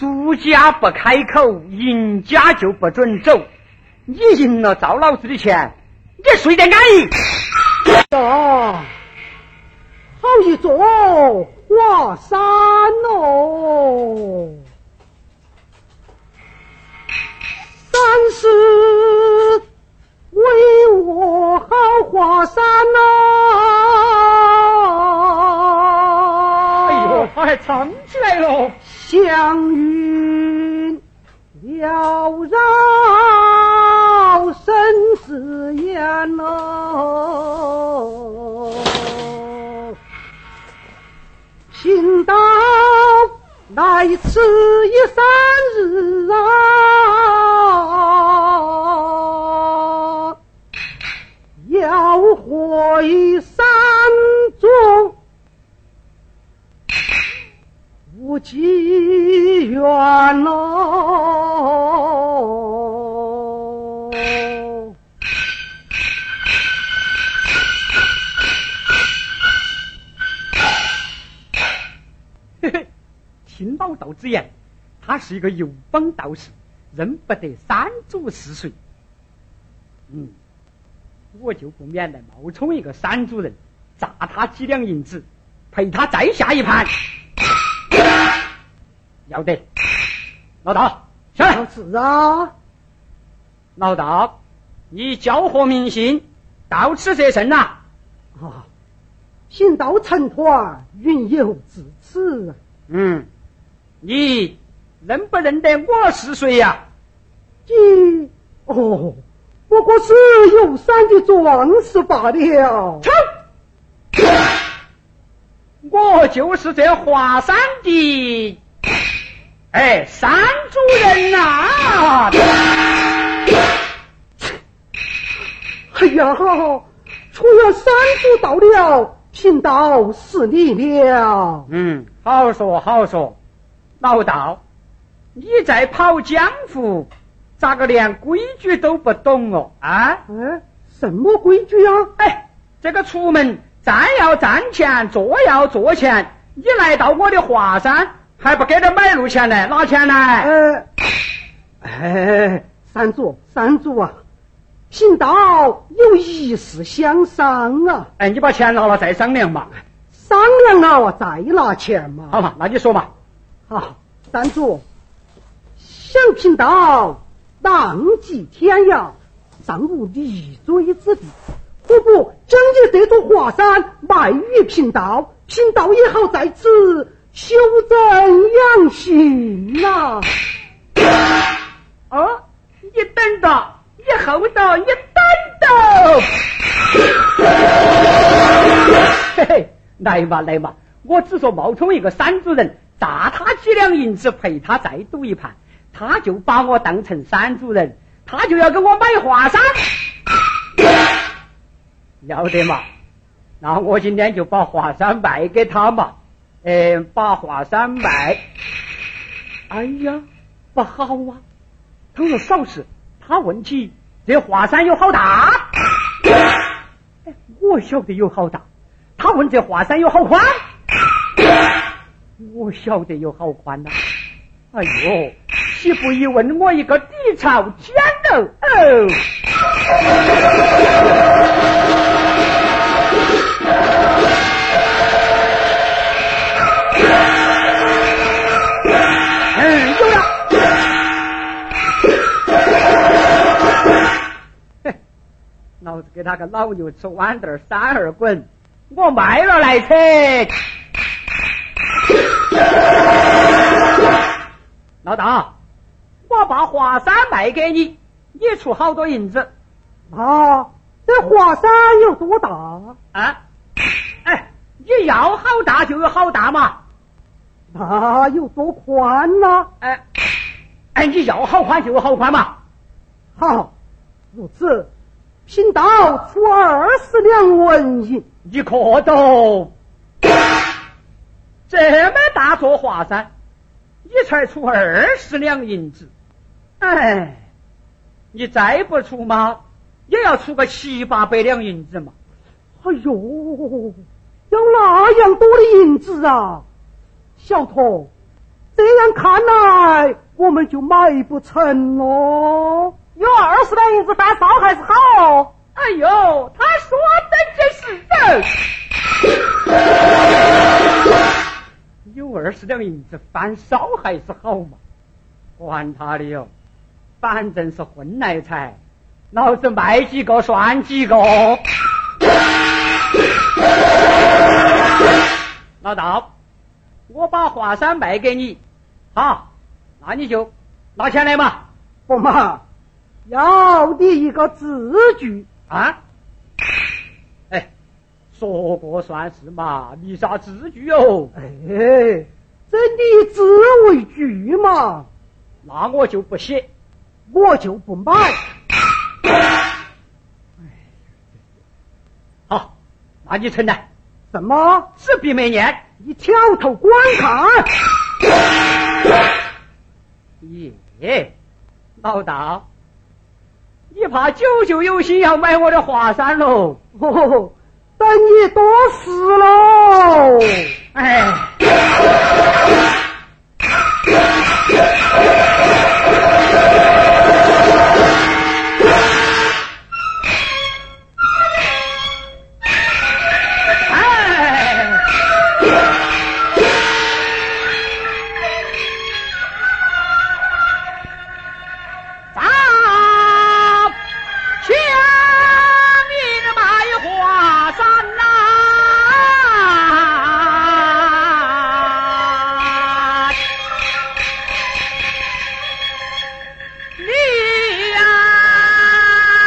输家不开口，赢家就不准走。你赢了赵老师的钱，你睡得安逸。啊，好一座华山哦！但是为我好华山呐！哎呦，他还唱起来了。祥云缭绕生死烟哦，贫道来此一三日啊，要回山中。无计缘喽！嘿嘿，听老道之言，他是一个游帮道士，认不得山主是谁。嗯，我就不免来冒充一个山主人，砸他几两银子，陪他再下一盘。要得，老大，上来。是啊，老道，你交和民心？到此则甚呐？啊，行道成团，云游至此。嗯，你认不认得我是谁呀？你哦，不过是游山的壮士罢了。操！我就是这华山的。哎，山主人呐！哎呀，出了山主到了，贫道是你了。嗯，好说好说，老道，你在跑江湖，咋个连规矩都不懂哦？啊？嗯，什么规矩啊？哎，这个出门站要站前，坐要坐前，你来到我的华山。还不给点买路钱呢？拿钱来？呃，哎，三主，三主啊，贫道有一事相商啊。哎，你把钱拿了再商量嘛。商量了再拿钱嘛。好嘛，那你说嘛。好，三主，想贫道浪迹天涯，尚无立足之地，不不将你这座华山卖与贫道，贫道也好在此。修正养性呐！啊，你等着，你厚道，你等着。嘿嘿，来嘛来嘛，我只说冒充一个山主人，砸他几两银子，陪他再赌一盘，他就把我当成山主人，他就要给我买华山，要得嘛？那我今天就把华山卖给他嘛。呃，把华山卖，哎呀，不好啊！他说少时，他问起这华山有好大，我晓得有好大。他问这华山有好宽，我晓得有好宽呐。哎呦，岂不一问我一个底朝天喽？哦。老子给他个老牛吃豌豆，三二滚！我卖了来吃。老大，我把华山卖给你，你出好多银子。啊，这华山有多大？啊？哎，你要好大就有好大嘛。那有多宽呢？哎，哎，你要好宽就有好宽嘛。好，如此。贫道出二十两纹银，你可懂？这么大座华山，你才出二十两银子？哎，你再不出嘛，也要出个七八百两银子嘛。哎呦，要那样多的银子啊！小童，这样看来，我们就买不成喽。有二十两银子翻烧还是好。哎呦，他说的这是真。有二十两银子翻烧还是好嘛？管他的哟，反正是混来财，老子卖几个算几个。老道，我把华山卖给你，好，那你就拿钱来嘛。不嘛，要你一个字据啊！哎，说过算是嘛，你啥字据哦？哎，这你字为据嘛，那我就不写，我就不买。好，那你承担。什么？纸笔没念，你挑头观看。耶，老大，你怕九舅有心要买我的华山喽？哦，等你多事喽。哎。